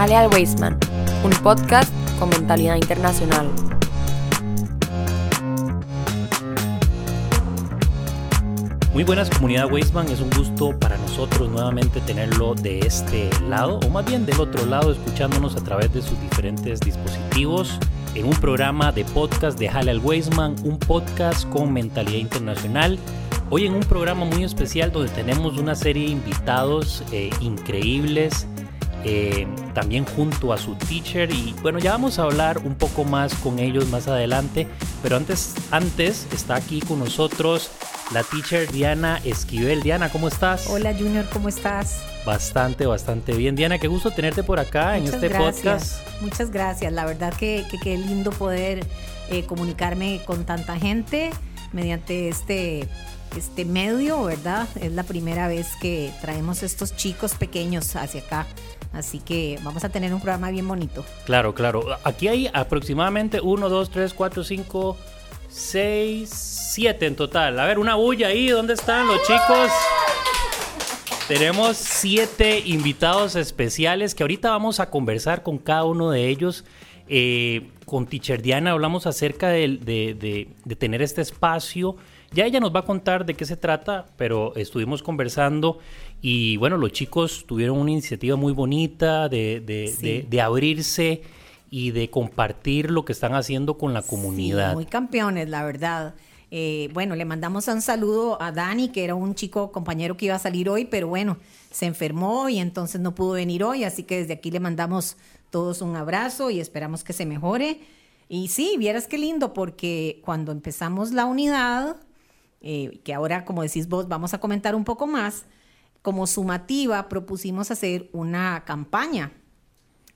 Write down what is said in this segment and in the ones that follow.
Jale al Weisman, un podcast con mentalidad internacional. Muy buenas comunidad Weisman, es un gusto para nosotros nuevamente tenerlo de este lado o más bien del otro lado escuchándonos a través de sus diferentes dispositivos en un programa de podcast de Jale al un podcast con mentalidad internacional. Hoy en un programa muy especial donde tenemos una serie de invitados eh, increíbles, eh, también junto a su teacher. Y bueno ya vamos a hablar un poco más con ellos más adelante pero antes antes está aquí con nosotros la teacher Diana Esquivel. Diana cómo estás hola Junior cómo estás bastante bastante bien. Diana qué gusto tenerte por acá en este podcast. Muchas gracias. La verdad que qué lindo poder eh, comunicarme con tanta gente mediante este este medio, ¿verdad? Es la primera vez que traemos estos chicos pequeños hacia acá. Así que vamos a tener un programa bien bonito. Claro, claro. Aquí hay aproximadamente 1, 2, 3, 4, 5, 6, 7 en total. A ver, una bulla ahí. ¿Dónde están los chicos? Tenemos siete invitados especiales que ahorita vamos a conversar con cada uno de ellos. Eh, con Teacher Diana hablamos acerca de, de tener este espacio ya ella nos va a contar de qué se trata, pero estuvimos conversando y bueno, los chicos tuvieron una iniciativa muy bonita de, de, abrirse y de compartir lo que están haciendo con la comunidad. muy campeones, la verdad. Eh, bueno, le mandamos un saludo a Dani, que era un chico compañero que iba a salir hoy, pero bueno, se enfermó y entonces no pudo venir hoy, así que desde aquí le mandamos todos un abrazo y esperamos que se mejore. Y sí, vieras qué lindo, porque cuando empezamos la unidad, eh, que ahora, como decís vos, vamos a comentar un poco más, como sumativa propusimos hacer una campaña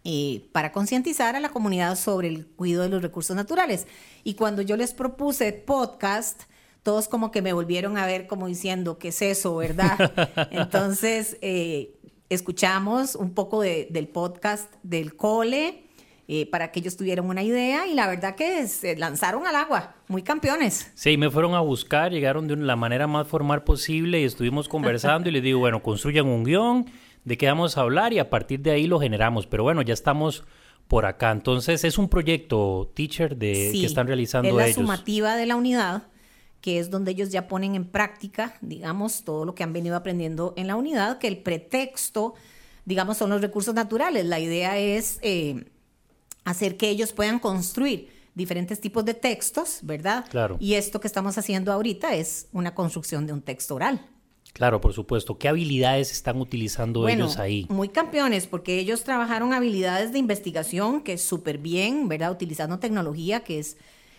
eh, para concientizar a la comunidad sobre el cuidado de los recursos naturales. Y cuando yo les propuse podcast, todos como que me volvieron a ver como diciendo, ¿qué es eso, verdad? Entonces, eh, escuchamos un poco del podcast del cole, eh, para que ellos tuvieran una idea y la verdad que se lanzaron al agua, muy campeones. Sí, me fueron a buscar, llegaron de la manera más formal posible y estuvimos conversando y les digo, bueno, construyan un guion, de qué vamos a hablar y a partir de ahí lo generamos. Pero bueno, ya estamos por acá. Entonces es un proyecto, teacher, de, que están realizando es la sumativa de la unidad que es donde ellos ya ponen en práctica, digamos, todo lo que han venido aprendiendo en la unidad, que el pretexto, digamos, son los recursos naturales. La idea es eh, hacer que ellos puedan construir diferentes tipos de textos, ¿verdad? Claro. Y esto que estamos haciendo ahorita es una construcción de un texto oral. Claro, por supuesto. ¿Qué habilidades están utilizando ellos ahí? Muy campeones, porque ellos trabajaron habilidades de investigación, que es súper bien, ¿verdad? Utilizando tecnología, que es,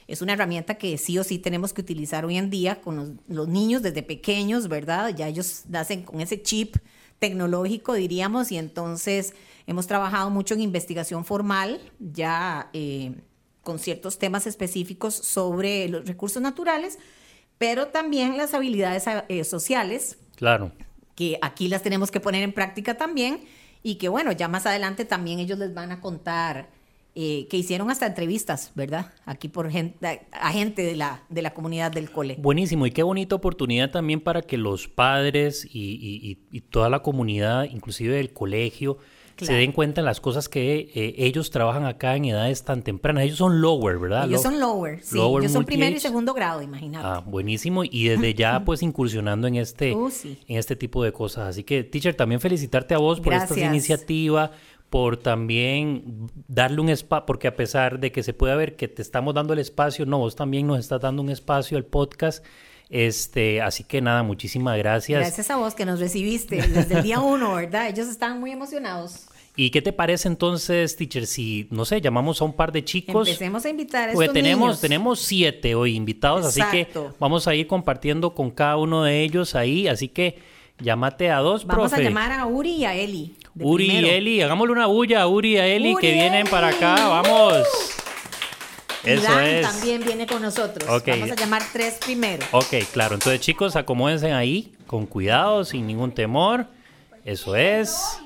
es una herramienta que sí o sí tenemos que utilizar hoy en día con los, los niños desde pequeños, ¿verdad? Ya ellos nacen con ese chip tecnológico, diríamos, y entonces hemos trabajado mucho en investigación formal, ya eh, con ciertos temas específicos sobre los recursos naturales, pero también las habilidades eh, sociales. Claro. Que aquí las tenemos que poner en práctica también y que bueno, ya más adelante también ellos les van a contar eh, que hicieron hasta entrevistas, ¿verdad? Aquí por gente, a gente de la, de la comunidad del cole. Buenísimo, y qué bonita oportunidad también para que los padres y, y, toda la comunidad, inclusive del colegio, se den cuenta de las cosas que eh, ellos trabajan acá en edades tan tempranas. Ellos son lower, ¿verdad? Ellos son lower, sí. ellos son primero y segundo grado, imagínate. Ah, buenísimo. Y desde ya, pues, incursionando en este, uh, en este tipo de cosas. Así que, teacher, también felicitarte a vos por esta iniciativa, por también darle un espacio, porque a pesar de que se puede ver que te estamos dando el espacio, no, vos también nos estás dando un espacio al podcast. Este, así que nada, muchísimas gracias. Gracias a vos que nos recibiste desde el día uno, ¿verdad? Ellos estaban muy emocionados. ¿Y qué te parece entonces, teacher, si, no sé, llamamos a un par de chicos? Empecemos a invitar a Porque tenemos, tenemos siete hoy invitados, así que vamos a ir compartiendo con cada uno de ellos ahí, así que llámate a dos, Vamos a llamar a Uri y a Eli. Uri y Eli, hagámosle una bulla a Uri y a Eli que vienen para acá, vamos. Eso Dan también viene con nosotros. Vamos a llamar tres primero. Ok, claro. Entonces, chicos, acomódense ahí con cuidado, sin ningún temor. Eso es.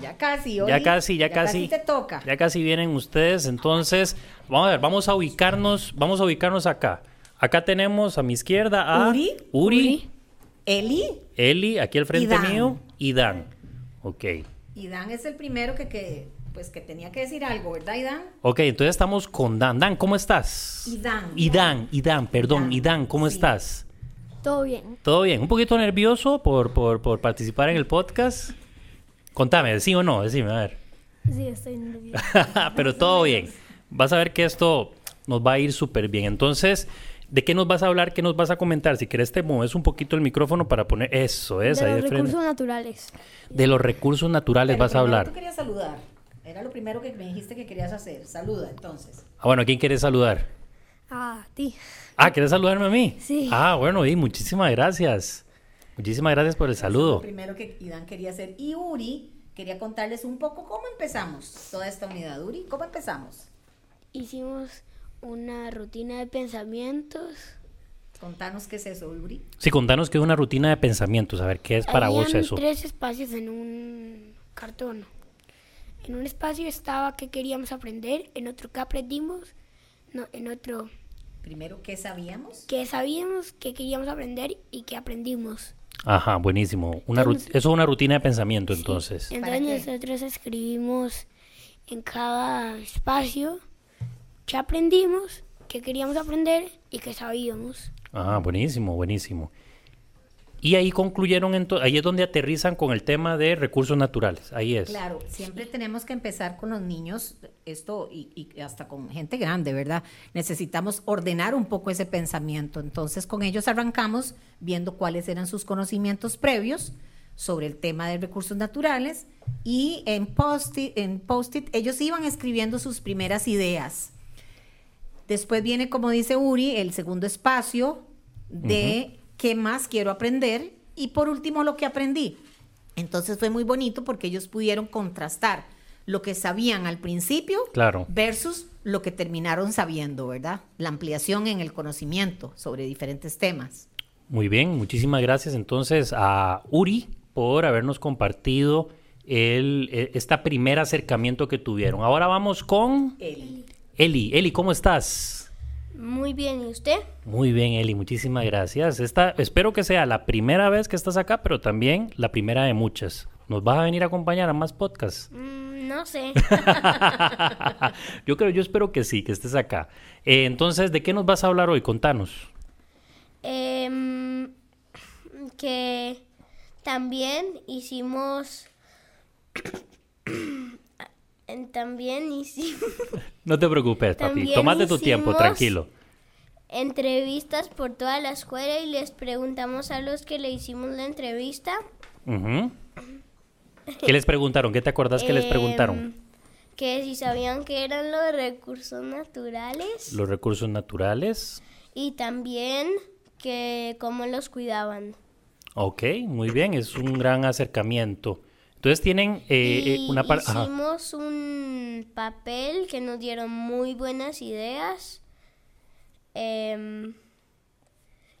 Ya casi, Ya casi, ya, casi. te toca. Ya casi vienen ustedes. Entonces, vamos a ver, vamos a ubicarnos, vamos a ubicarnos acá. Acá tenemos a mi izquierda a Uri. Uri. Eli. Eli, aquí al frente mío. Y Dan. Ok. Y Dan es el primero que, que, pues, que tenía que decir algo, ¿verdad, Idan? Ok, entonces estamos con Dan. Dan, ¿cómo estás? Idan. Idan, Idan, perdón. Idan, Idan, ¿cómo sí. estás? Todo bien. ¿Todo bien? ¿Un poquito nervioso por, por, por participar en el podcast? Contame, ¿sí o no? Decime, a ver. Sí, estoy nervioso. Pero todo bien. Vas a ver que esto nos va a ir súper bien. Entonces, ¿de qué nos vas a hablar? ¿Qué nos vas a comentar? Si querés, te mueves un poquito el micrófono para poner eso, es de ahí los de frente. recursos naturales. De los recursos naturales Pero vas a primero hablar. Tú querías saludar. Era lo primero que me dijiste que querías hacer. Saluda, entonces. Ah, bueno, ¿quién quiere saludar? A ti. Ah, ¿quieres saludarme a mí? Sí. Ah, bueno, y muchísimas gracias. Muchísimas gracias por el saludo. Lo primero que Idan quería hacer. Y Uri quería contarles un poco cómo empezamos toda esta unidad. Uri, ¿cómo empezamos? Hicimos una rutina de pensamientos. Contanos qué es eso, Uri. Sí, contanos que es una rutina de pensamientos. A ver, ¿qué es para vos Habían eso? tres espacios en un cartón. En un espacio estaba qué queríamos aprender, en otro qué aprendimos, no, en otro Primero, ¿qué sabíamos? qué sabíamos, qué queríamos aprender y qué aprendimos. Ajá, buenísimo. Una Entonces- eso es una rutina de pensamiento, entonces. ¿Para Entonces nosotros escribimos en cada espacio qué aprendimos, qué queríamos aprender y qué sabíamos. Ah, buenísimo, buenísimo. Y ahí concluyeron, ahí es donde aterrizan con el tema de recursos naturales. Ahí es. Claro, siempre tenemos que empezar con los niños, esto y, y hasta con gente grande, ¿verdad? Necesitamos ordenar un poco ese pensamiento. Entonces, con ellos arrancamos viendo cuáles eran sus conocimientos previos sobre el tema de recursos naturales y en post-it, en post-it ellos iban escribiendo sus primeras ideas. Después viene, como dice Uri, el segundo espacio de qué más quiero aprender y por último lo que aprendí. Entonces fue muy bonito porque ellos pudieron contrastar lo que sabían al principio Claro. versus lo que terminaron sabiendo, ¿verdad? La ampliación en el conocimiento sobre diferentes temas. Muy bien, muchísimas gracias entonces a Uri por habernos compartido el, e- esta primer acercamiento que tuvieron. Ahora vamos con Eli. Eli. Eli, ¿cómo estás? Muy bien, ¿y usted? Muy bien, Eli, muchísimas gracias. Esta, espero que sea la primera vez que estás acá, pero también la primera de muchas. ¿Nos vas a venir a acompañar a más podcasts? Mm, no sé. yo creo, yo espero que sí, que estés acá. Eh, entonces, ¿de qué nos vas a hablar hoy? Contanos. Em, que también hicimos... también hicimos No te preocupes, papi. Tómate tu tiempo, tranquilo. entrevistas por toda la escuela y les preguntamos a los que le hicimos la entrevista. ¿Qué les preguntaron? ¿Qué te acordás que les em, preguntaron? Que si sabían que eran los recursos naturales Los recursos naturales. y también que cómo los cuidaban. Ok, muy bien, es un gran acercamiento. Entonces tienen eh, eh, y una parte... hicimos un papel que nos dieron muy buenas ideas em,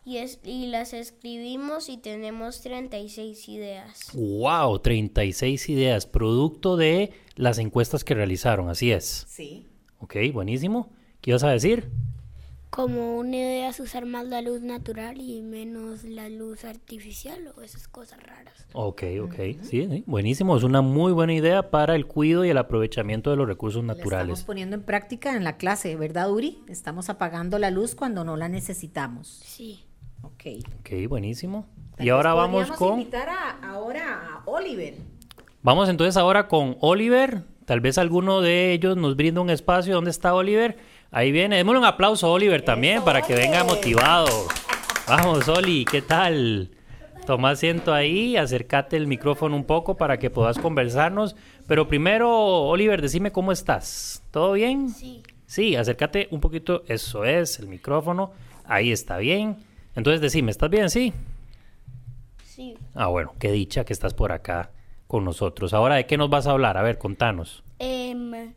y, es, y las escribimos y tenemos 36 ideas. Wow, 36 ideas, producto de las encuestas que realizaron, así es. Sí. Ok, buenísimo. ¿Qué ibas a decir? Como una idea es usar más la luz natural y menos la luz artificial o esas cosas raras. Ok, ok, sí, sí, buenísimo. Es una muy buena idea para el cuidado y el aprovechamiento de los recursos La estamos naturales. poniendo en práctica en la clase, ¿verdad, Uri? Estamos apagando la luz cuando no la necesitamos. Sí. Ok. Ok, buenísimo. Tal Y ahora vamos con... invitar a- ahora a Oliver. Vamos entonces ahora con Oliver. Tal vez alguno de ellos nos brinda un espacio. ¿Dónde está Oliver? Ahí viene. Démosle un aplauso a Oliver también Eso, para que venga motivado. Vamos, Oli, ¿qué tal? Toma asiento ahí, acércate el micrófono un poco para que puedas conversarnos. Pero primero, Oliver, decime cómo estás. ¿Todo bien? Sí. Sí, acércate un poquito. Eso es, el micrófono. Ahí está bien. Entonces decime, ¿estás bien? Sí. Sí. Ah, bueno, qué dicha que estás por acá con nosotros. Ahora, ¿de qué nos vas a hablar? A ver, contanos. Em,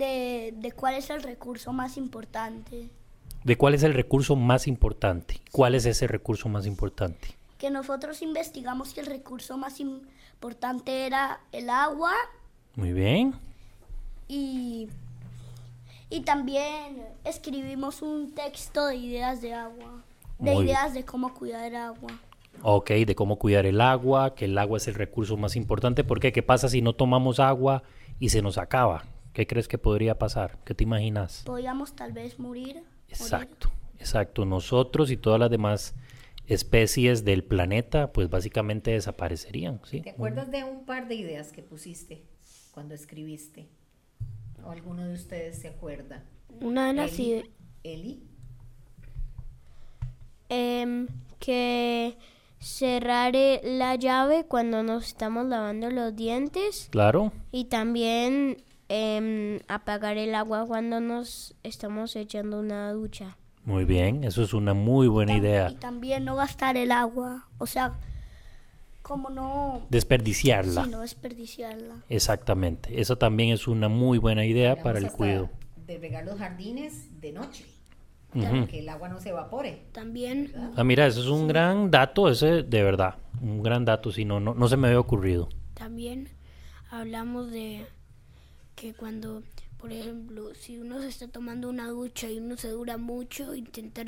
de, de cuál es el recurso más importante. ¿De cuál es el recurso más importante? ¿Cuál es ese recurso más importante? Que nosotros investigamos que el recurso más importante era el agua Muy bien. y, y también escribimos un texto de ideas de agua, de Muy bien. ideas de cómo cuidar el agua. Ok, de cómo cuidar el agua, que el agua es el recurso más importante. ¿Por qué? ¿Qué pasa si no tomamos agua y se nos acaba? ¿Qué crees que podría pasar? ¿Qué te imaginas? Podríamos tal vez morir. Exacto, exacto. Nosotros y todas las demás especies del planeta, pues básicamente desaparecerían, ¿sí? ¿Te acuerdas de un par de ideas que pusiste cuando escribiste? ¿O alguno de ustedes se acuerda? Una de las ideas Eli, em, que cerrar la llave cuando nos estamos lavando los dientes Claro, y también em, apagar el agua cuando nos estamos echando una ducha. muy bien, eso es una muy buena idea. Y también no gastar el agua. O sea, como no, Desperdiciarla. sí, no desperdiciarla. Exactamente, eso también es una muy buena idea para el cuidado. De regar los jardines de noche, Ujú. para que el agua no se evapore. También Ah, mira, eso es un gran dato, ese de verdad, un gran dato, si no, no, no se me había ocurrido. También hablamos de que cuando, por ejemplo, si uno se está tomando una ducha y uno se dura mucho, intentar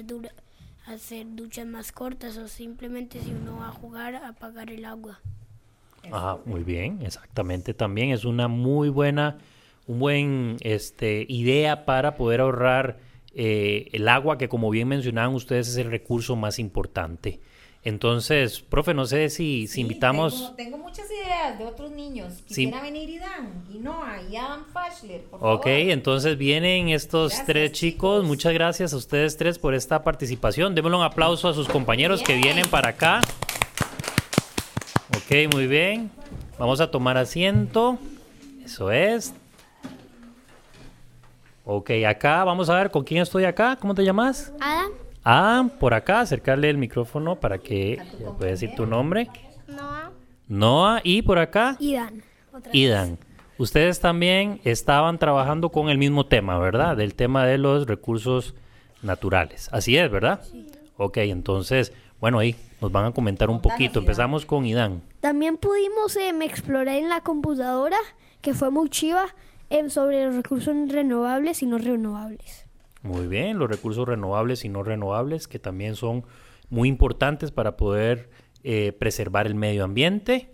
hacer duchas más cortas o simplemente si uno va a jugar, apagar el agua. Ajá, muy bien, exactamente. También es una muy buena, un buen este, idea para poder ahorrar eh, el agua, que como bien mencionaban ustedes es el recurso más importante. Entonces, profe, no sé si, si Sí, invitamos... Tengo, tengo muchas ideas de otros niños. Sí. Quisiera venir Idan, y Noah, y Adam Fashler, por Ok, favor. entonces vienen estos Gracias, tres chicos. chicos. Muchas gracias a ustedes tres por esta participación. Démosle un aplauso a sus compañeros que vienen para acá. Ok, muy bien. Vamos a tomar asiento. Eso es. Ok, acá vamos a ver con quién estoy acá. ¿Cómo te llamas? Adam, Ah, por acá, acercarle el micrófono para que pueda decir tu nombre. Noah Noah, y por acá. y Dan. Otra Idan, ustedes también estaban trabajando con el mismo tema, ¿verdad? Del tema de los recursos naturales. Así es, ¿verdad? Ok, entonces, bueno, ahí nos van a comentar un poquito. Idan. Empezamos con Idan. También pudimos em, explorar en la computadora, que fue muy chiva, em, sobre los recursos renovables y no renovables. Muy bien, los recursos renovables y no renovables, que también son muy importantes para poder eh, preservar el medio ambiente.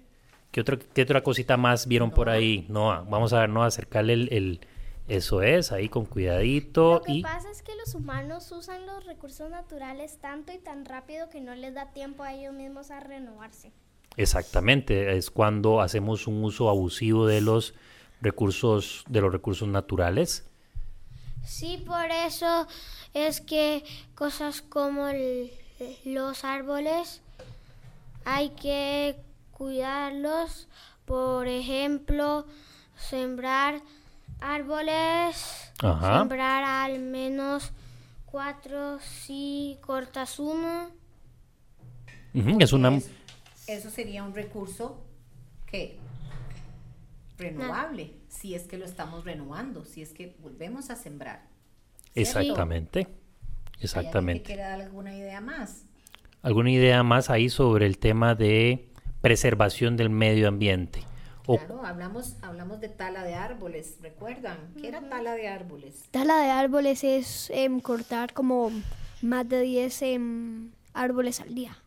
¿Qué otra, ¿Qué otra cosita más vieron por ahí? Noah, vamos a ver, Noah, acercarle el, el- Eso es, ahí con cuidadito. Lo que y pasa es que los humanos usan los recursos naturales tanto y tan rápido que no les da tiempo a ellos mismos a renovarse. Exactamente, es cuando hacemos un uso abusivo de los recursos de los recursos naturales. Sí, por eso es que cosas como el- los árboles hay que cuidarlos. Por ejemplo, sembrar árboles, Ajá. sembrar al menos cuatro si cortas uno. Es una Es- eso sería un recurso que renovable, si es que lo estamos renovando, si es que volvemos a sembrar. ¿cierto? exactamente. ¿Hay alguien que Exactamente. quiera dar alguna idea más? ¿Alguna idea más ahí sobre el tema de preservación del medio ambiente? O Claro, hablamos, hablamos de tala de árboles, ¿recuerdan? ¿Qué era tala de árboles? Tala de árboles es em, cortar como más de 10 em, árboles al día.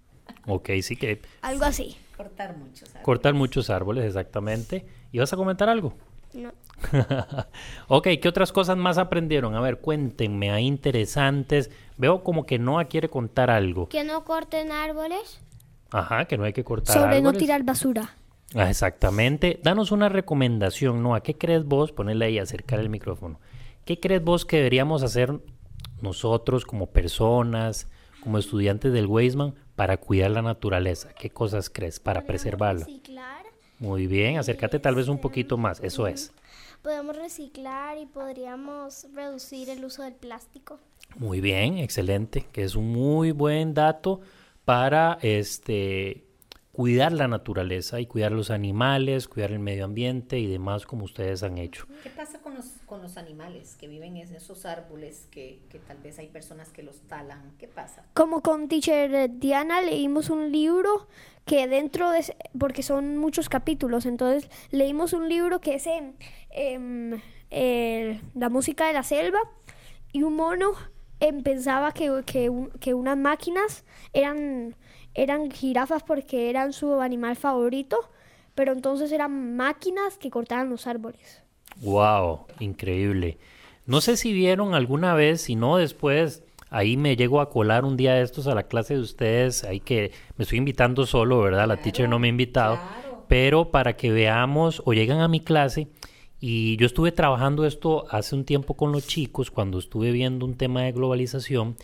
ok, sí que Algo así. Cortar muchos árboles. cortar muchos árboles, exactamente. ¿Y vas a comentar algo? No. ok, ¿qué otras cosas más aprendieron? A ver, cuéntenme, hay interesantes. Veo como que Noah quiere contar algo. Que no corten árboles. Ajá, que no hay que cortar Sobre no árboles. tirar basura. Ah, exactamente. Danos una recomendación, Noah. ¿Qué crees vos? Ponele ahí, acercar el micrófono. ¿Qué crees vos que deberíamos hacer nosotros como personas, como estudiantes del Weisman, para cuidar la naturaleza? ¿Qué cosas crees para preservarla? Reciclar. Muy bien, acércate tal vez un poquito más. Eso es. Podemos reciclar y podríamos reducir el uso del plástico. Muy bien, excelente, que es un muy buen dato para este cuidar la naturaleza y cuidar los animales, cuidar el medio ambiente y demás como ustedes han hecho. ¿Qué pasa con los, con los animales que viven en esos árboles que, que tal vez hay personas que los talan? ¿Qué pasa? Como con teacher Diana leímos un libro que dentro de, porque son muchos capítulos, entonces leímos un libro que es em, em, el- la música de la selva y un mono em, pensaba que, que, un- que unas máquinas eran, eran jirafas porque eran su animal favorito, pero entonces eran máquinas que cortaban los árboles. Wow, increíble. No sé si vieron alguna vez, si no después, ahí me llego a colar un día de estos a la clase de ustedes, ahí que me estoy invitando solo, ¿verdad? La teacher no me ha invitado, pero para que veamos o llegan a mi clase y yo estuve trabajando esto hace un tiempo con los chicos cuando estuve viendo un tema de globalización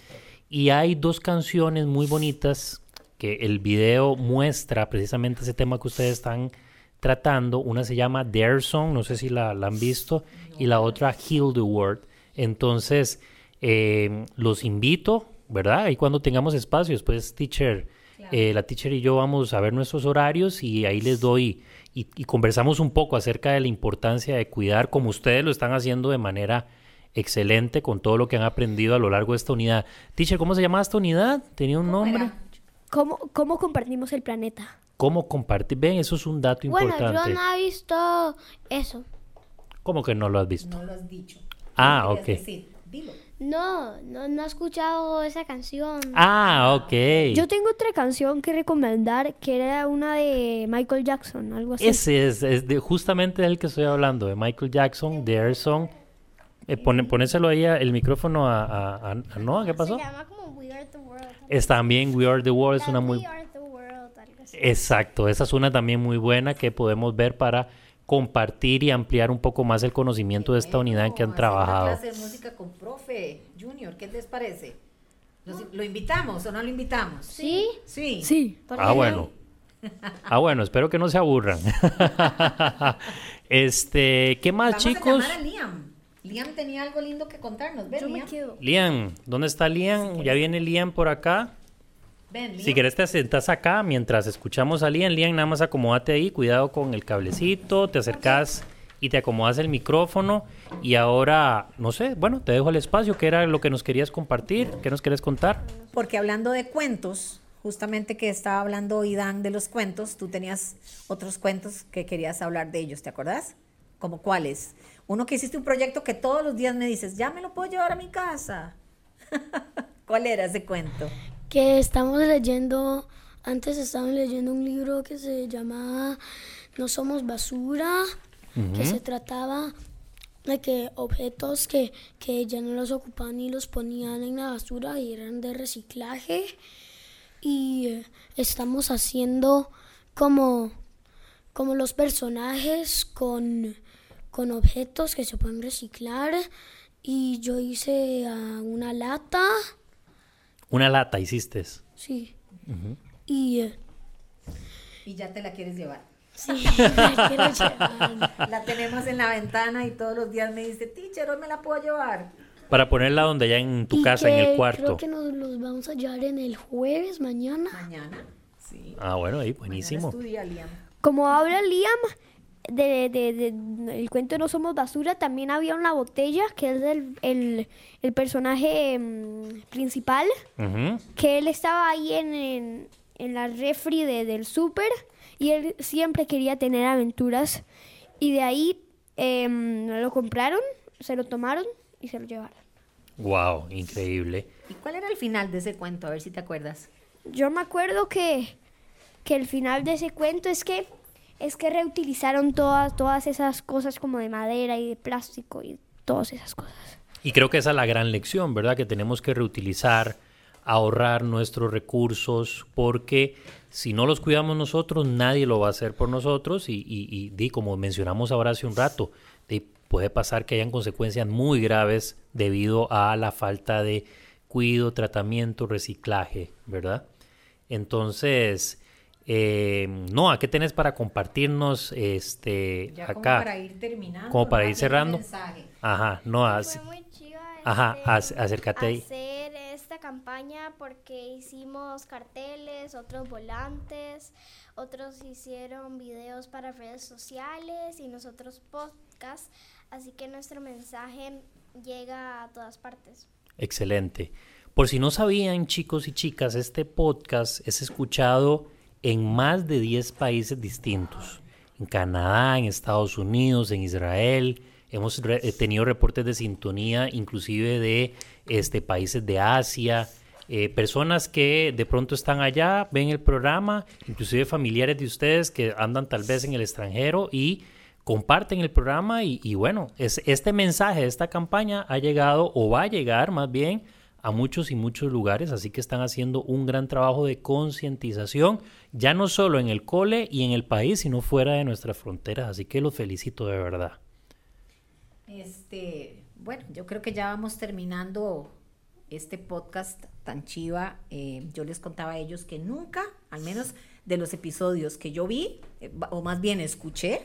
y hay dos canciones muy bonitas que el video muestra precisamente ese tema que ustedes están tratando. Una se llama Dare Song, no sé si la, la han visto, y la otra Heal the World. Entonces, eh, los invito, ¿verdad? Y cuando tengamos espacio, después, teacher, eh, la teacher y yo vamos a ver nuestros horarios y ahí les doy y, y conversamos un poco acerca de la importancia de cuidar, como ustedes lo están haciendo de manera excelente con todo lo que han aprendido a lo largo de esta unidad. Teacher, ¿cómo se llama esta unidad? ¿Tenía un nombre? ¿Cómo, cómo compartimos el planeta? ¿Cómo compartir? Ven, eso es un dato Bueno, importante. yo no he visto eso. ¿Cómo que no lo has visto? No lo has dicho. Ah, ¿Qué ok. decir? Dilo. No, no, no he escuchado esa canción. Ah, ok. Yo tengo otra canción que recomendar que era una de Michael Jackson, algo así. Ese es, es de, justamente del que estoy hablando, de Michael Jackson, The Air Song. Eh, pone- ponéselo ahí a- el micrófono a, a, a- a Noah, ¿qué pasó? Se llama como We Are the World. Es también We Are the World, es una muy... Exacto, esa es una también muy buena que podemos ver para compartir y ampliar un poco más el conocimiento de esta unidad en que han una trabajado. clase de música con profe Junior, ¿qué les parece? ¿Los- ¿Lo invitamos o no lo invitamos? ¿Sí? Sí. Sí. Ah, bueno. Ah, bueno, espero que no se aburran. este, ¿qué más, Vamos chicos? a llamar a Liam. Liam tenía algo lindo que contarnos. Ven, Yo me Liam. quedo. Liam, ¿dónde está Liam? Ya viene Liam por acá. Ven, Liam. Si querés te sentas acá mientras escuchamos a Liam. Liam, nada más acomódate ahí, cuidado con el cablecito, te acercas y te acomodas el micrófono. Y ahora, no sé, bueno, te dejo el espacio, ¿qué era lo que nos querías compartir? ¿Qué nos querés contar? Porque hablando de cuentos, justamente que estaba hablando Idan de los cuentos, tú tenías otros cuentos que querías hablar de ellos, ¿te acordás? ¿Como cuáles? Uno que hiciste un proyecto que todos los días me dices, ya me lo puedo llevar a mi casa. ¿Cuál era ese cuento? Que estamos leyendo, antes estábamos leyendo un libro que se llamaba No somos basura, que se trataba de que objetos que, que ya no los ocupaban y los ponían en la basura y eran de reciclaje. Y eh, estamos haciendo como, como los personajes con, con objetos que se pueden reciclar. Y yo hice ah, una lata. Una lata hiciste. Sí. Y eh, Y ya te la quieres llevar. sí, me quiero llevar. La tenemos en la ventana y todos los días me dice, teacher, hoy me la puedo llevar. Para ponerla donde ya en tu Y casa, en el Creo cuarto. que nos los vamos a llevar en el jueves, mañana. Mañana. Sí. Ah, bueno, ahí, buenísimo. es tu día, Liam. Como habla Liam de, de- de- el cuento No Somos Basura, también había una botella que es el, el, el personaje mm, principal, Ujú. que él estaba ahí en, en, en la refri de- del súper y él siempre quería tener aventuras y de ahí em, lo compraron, se lo tomaron y se lo llevaron. Wow, increíble. ¿Y cuál era el final de ese cuento? A ver si te acuerdas. Yo me acuerdo que, que el final de ese cuento es que es que reutilizaron todas todas esas cosas como de madera y de plástico y todas esas cosas. Y creo que esa es la gran lección, ¿verdad? Que tenemos que reutilizar, ahorrar nuestros recursos, porque si no los cuidamos nosotros, nadie lo va a hacer por nosotros y, y, y, como mencionamos ahora hace un rato, puede pasar que hayan consecuencias muy graves debido a la falta de cuido, tratamiento, reciclaje, ¿verdad? Entonces, eh, Noah, ¿qué tenés para compartirnos este, Ya como acá? para ir terminando. Como para ¿no? ir cerrando. Ajá, muy chiva Ajá, este, ac- acércate ahí. hacer esta campaña porque hicimos carteles, otros volantes, otros hicieron videos para redes sociales y nosotros podcasts, así que nuestro mensaje llega a todas partes. Excelente. Por si no sabían, chicos y chicas, este podcast es escuchado en más de 10 países distintos. En Canadá, en Estados Unidos, en Israel, Hemos re- eh, tenido reportes de sintonía, inclusive de este, países de Asia, eh, personas que de pronto están allá, ven el programa, inclusive familiares de ustedes que andan tal vez en el extranjero y comparten el programa y, y bueno, es, este mensaje, esta campaña ha llegado o va a llegar más bien a muchos y muchos lugares, así que están haciendo un gran trabajo de concientización, ya no solo en el cole y en el país, sino fuera de nuestras fronteras, así que los felicito de verdad. Este, bueno, yo creo que ya vamos terminando este podcast tan chiva. Eh, yo les contaba a ellos que nunca, al menos de los episodios que yo vi, eh, o más bien escuché,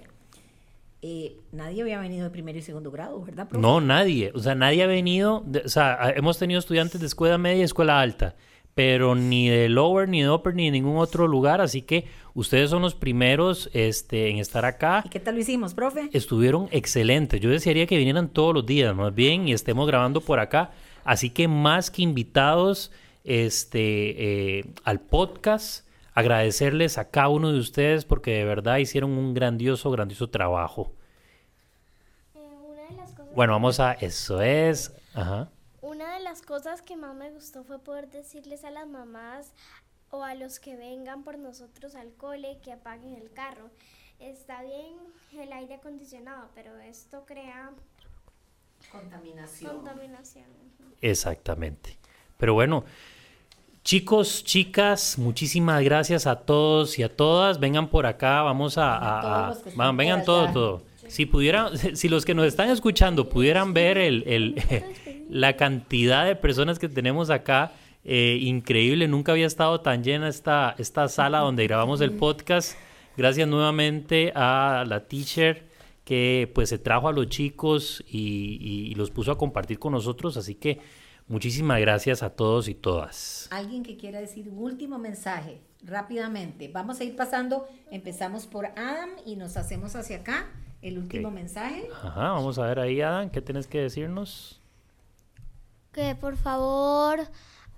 eh, nadie había venido de primero y segundo grado, ¿verdad? profe? No, nadie, o sea, nadie ha venido, de- o sea, hemos tenido estudiantes de escuela media y escuela alta, pero ni de lower, ni de upper, ni de ningún otro lugar, así que ustedes son los primeros este, en estar acá. ¿Y qué tal lo hicimos, profe? Estuvieron excelentes. Yo desearía que vinieran todos los días, más bien, y estemos grabando por acá. Así que más que invitados este, eh, al podcast, agradecerles a cada uno de ustedes porque de verdad hicieron un grandioso, grandioso trabajo. Eh, una de las cosas Bueno, vamos a... Eso es... Ajá. Una de las cosas que más me gustó fue poder decirles a las mamás o a los que vengan por nosotros al cole que apaguen el carro. Está bien el aire acondicionado, pero esto crea Contaminación. contaminación. Exactamente. Pero bueno, chicos, chicas, muchísimas gracias a todos y a todas. Vengan por acá, vamos a... a- todos a- van- vengan todos, allá. todo. Si pudieran, si los que nos están escuchando pudieran ver el, el- la cantidad de personas que tenemos acá, eh, increíble, nunca había estado tan llena esta, esta sala donde grabamos el podcast. Gracias nuevamente a la teacher que pues se trajo a los chicos y, y- y los puso a compartir con nosotros, así que muchísimas gracias a todos y todas. Alguien que quiera decir un último mensaje, rápidamente. Vamos a ir pasando, empezamos por Adam y nos hacemos hacia acá. El último mensaje. Ajá, vamos a ver ahí, Adam, ¿qué tienes que decirnos? que por favor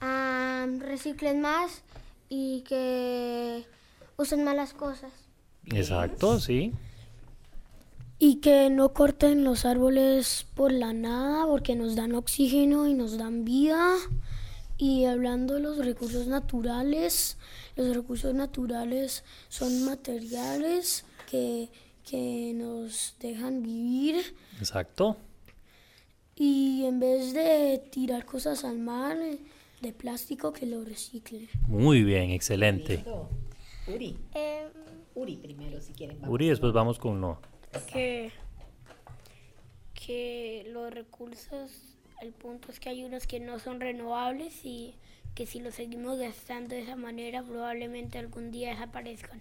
am, reciclen más y que usen malas cosas. Exacto, sí. Y que no corten los árboles por la nada porque nos dan oxígeno y nos dan vida. Y hablando de los recursos naturales, los recursos naturales son materiales que, que nos dejan vivir. Exacto. Y en vez de tirar cosas al mar de plástico, que lo reciclen. Muy bien, excelente. Listo. Uri, Em, Uri primero si quieren. vamos. Uri, después vamos con no. Que, que los recursos, el punto es que hay unos que no son renovables y que si los seguimos gastando de esa manera probablemente algún día desaparezcan.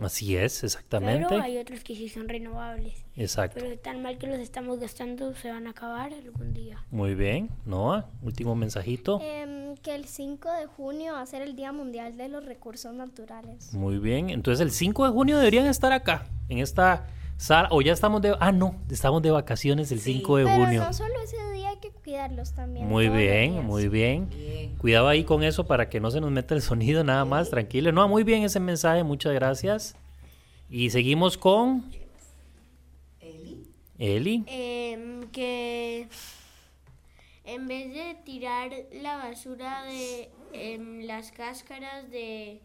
Así es, Pero exactamente. hay otros que sí son renovables. Exacto. Pero tan mal que los estamos gastando se van a acabar algún día. Muy bien. Noah, último mensajito. em, que el 5 de junio va a ser el Día Mundial de los Recursos Naturales. Muy bien. Entonces el 5 de junio deberían estar acá, en esta sala. O ya estamos de... Ah, no, estamos de vacaciones el 5 de Pero junio. no solo ese día hay que cuidarlos también. Muy bien, muy bien. Cuidado ahí con eso para que no se nos meta el sonido nada más, tranquilo. No, muy bien ese mensaje, muchas gracias. Y seguimos con Eli. Em, que en vez de tirar la basura de em, las cáscaras de,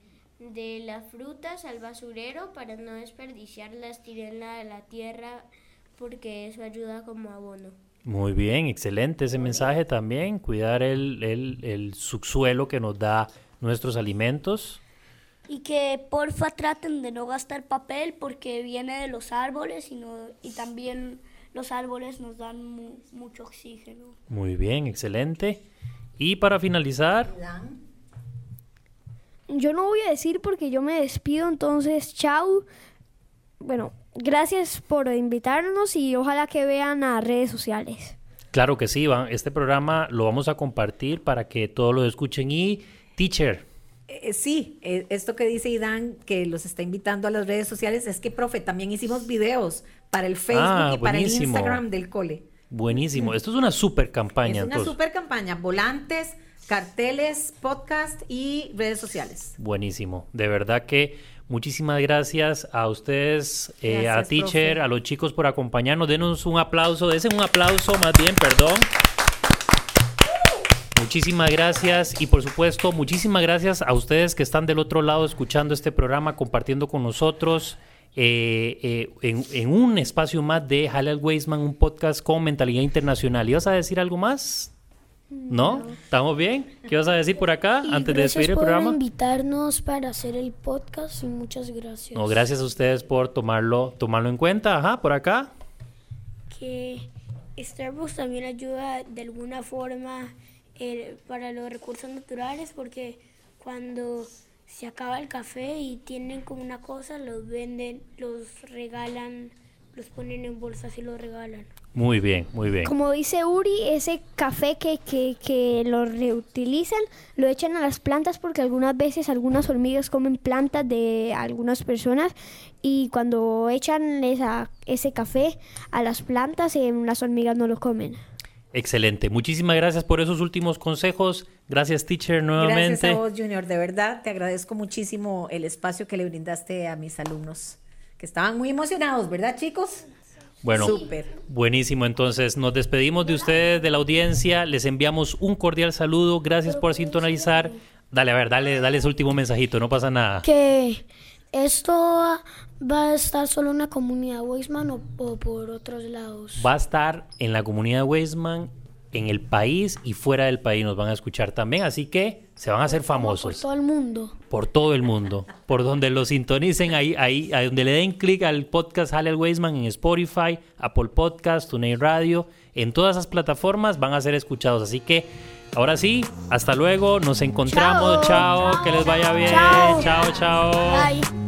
de las frutas al basurero para no desperdiciarlas, tirenla a la tierra porque eso ayuda como abono. Muy bien, excelente ese mensaje también. Cuidar el, el, el subsuelo que nos da nuestros alimentos. Y que porfa traten de no gastar papel porque viene de los árboles y, no- y también los árboles nos dan mu- mucho oxígeno. Muy bien, excelente. Y para finalizar. Yo no voy a decir porque yo me despido, entonces chao. Bueno, gracias por invitarnos y ojalá que vean las redes sociales. claro que sí, va- este programa lo vamos a compartir para que todos lo escuchen. Y, teacher, Eh, sí, eh, esto que dice Idan, que los está invitando a las redes sociales, es que, profe, también hicimos videos para el Facebook Ah, y para el. Instagram del cole. buenísimo. Esto es una super campaña. es una entonces. super campaña, volantes, carteles, podcast y redes sociales. Buenísimo. De verdad que Muchísimas gracias a ustedes, eh, a Teacher, profe. a los chicos por acompañarnos. Denos un aplauso, desen un aplauso más bien, perdón. Muchísimas gracias y por supuesto muchísimas gracias a ustedes que están del otro lado escuchando este programa, compartiendo con nosotros eh, eh, en, en un espacio más de Halal Weisman, un podcast con mentalidad internacional. ¿Ibas a decir algo más? ¿No? ¿Estamos bien? ¿Qué vas a decir por acá Y antes de gracias despedir el por programa? invitarnos para hacer el podcast y muchas gracias. No, gracias a ustedes por tomarlo, tomarlo en cuenta. Ajá, por acá. que Starbucks también ayuda de alguna forma eh, para los recursos naturales porque cuando se acaba el café y tienen como una cosa, los venden, los regalan, los ponen en bolsas y los regalan. Muy bien, muy bien. Como dice Uri, ese café que, que, que lo reutilizan, lo echan a las plantas porque algunas veces algunas hormigas comen plantas de algunas personas y cuando echan esa, ese café a las plantas, eh, las hormigas no lo comen. Excelente. Muchísimas gracias por esos últimos consejos. Gracias, teacher, Gracias nuevamente. a vos, Junior. De verdad, te agradezco muchísimo el espacio que le brindaste a mis alumnos, que estaban muy emocionados, ¿verdad, chicos? Bueno, buenísimo. Entonces, nos despedimos de ustedes, de la audiencia. Les enviamos un cordial saludo. Gracias por sintonizar. Dale, a ver, dale, dale ese último mensajito. No pasa nada. Que esto va a estar solo en la comunidad Weisman o, o por otros lados. Va a estar en la comunidad Weisman, en el país y fuera del país. Nos van a escuchar también. Así que se van a hacer Por famosos. todo el mundo. por todo el mundo, por donde lo sintonicen, ahí, ahí, a donde le den clic al podcast Halal Weisman en Spotify, Apple Podcast, TuneIn Radio, en todas esas plataformas van a ser escuchados. Así que ahora sí, hasta luego, nos encontramos, chao, que les vaya bien, Chao. chao, chao. Bye.